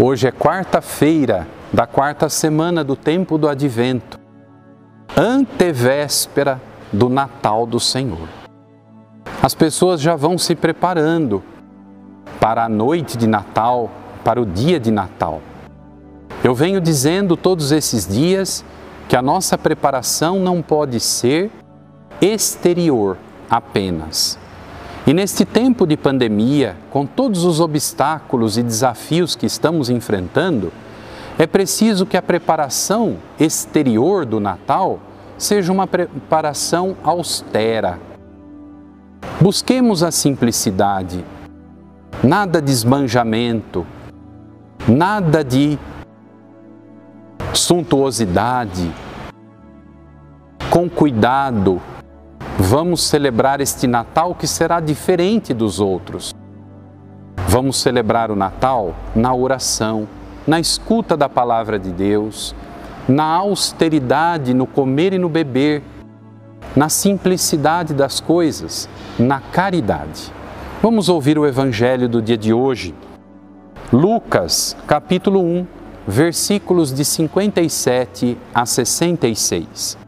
Hoje é quarta-feira da quarta semana do tempo do advento, antevéspera do Natal do Senhor. As pessoas já vão se preparando para a noite de Natal, para o dia de Natal. Eu venho dizendo todos esses dias que a nossa preparação não pode ser exterior apenas e neste tempo de pandemia, com todos os obstáculos e desafios que estamos enfrentando, é preciso que a preparação exterior do Natal seja uma preparação austera. Busquemos a simplicidade, nada de esbanjamento, nada de suntuosidade, com cuidado, Vamos celebrar este Natal que será diferente dos outros. Vamos celebrar o Natal na oração, na escuta da palavra de Deus, na austeridade no comer e no beber, na simplicidade das coisas, na caridade. Vamos ouvir o evangelho do dia de hoje. Lucas, capítulo 1, versículos de 57 a 66.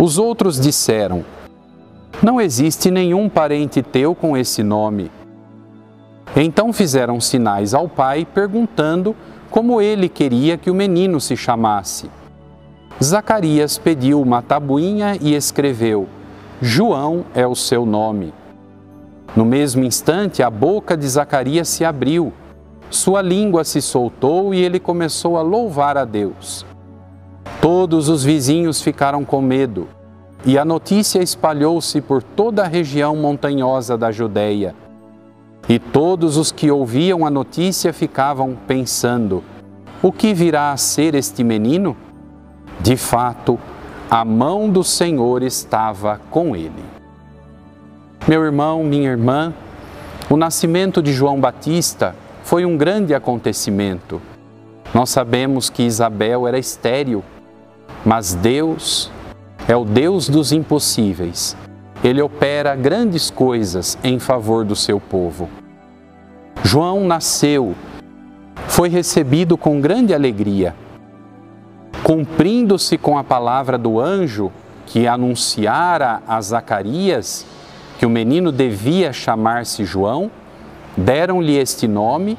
Os outros disseram: Não existe nenhum parente teu com esse nome. Então fizeram sinais ao pai, perguntando como ele queria que o menino se chamasse. Zacarias pediu uma tabuinha e escreveu: João é o seu nome. No mesmo instante, a boca de Zacarias se abriu, sua língua se soltou e ele começou a louvar a Deus. Todos os vizinhos ficaram com medo e a notícia espalhou-se por toda a região montanhosa da Judéia. E todos os que ouviam a notícia ficavam pensando: o que virá a ser este menino? De fato, a mão do Senhor estava com ele. Meu irmão, minha irmã, o nascimento de João Batista foi um grande acontecimento. Nós sabemos que Isabel era estéril mas Deus é o Deus dos impossíveis. Ele opera grandes coisas em favor do seu povo. João nasceu, foi recebido com grande alegria. Cumprindo-se com a palavra do anjo que anunciara a Zacarias que o menino devia chamar-se João, deram-lhe este nome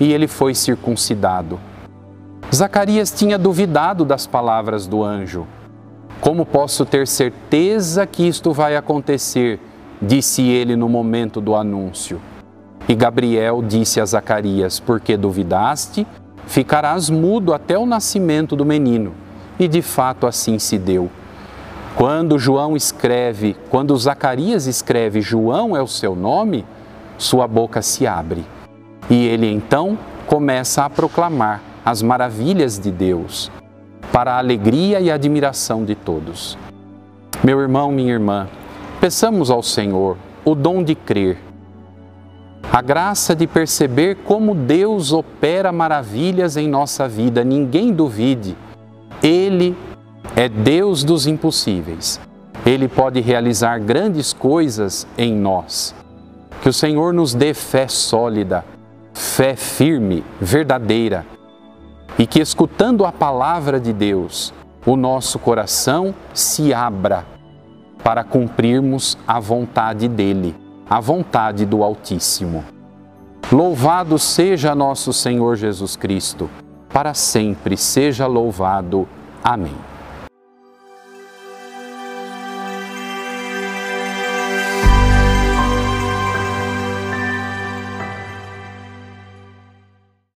e ele foi circuncidado. Zacarias tinha duvidado das palavras do anjo. Como posso ter certeza que isto vai acontecer? disse ele no momento do anúncio. E Gabriel disse a Zacarias: Porque duvidaste, ficarás mudo até o nascimento do menino. E de fato assim se deu. Quando João escreve, quando Zacarias escreve João é o seu nome, sua boca se abre. E ele então começa a proclamar as maravilhas de Deus, para a alegria e admiração de todos. Meu irmão, minha irmã, peçamos ao Senhor o dom de crer, a graça de perceber como Deus opera maravilhas em nossa vida. Ninguém duvide, Ele é Deus dos impossíveis. Ele pode realizar grandes coisas em nós. Que o Senhor nos dê fé sólida, fé firme, verdadeira e que, escutando a palavra de Deus, o nosso coração se abra para cumprirmos a vontade dEle, a vontade do Altíssimo. Louvado seja nosso Senhor Jesus Cristo, para sempre seja louvado. Amém.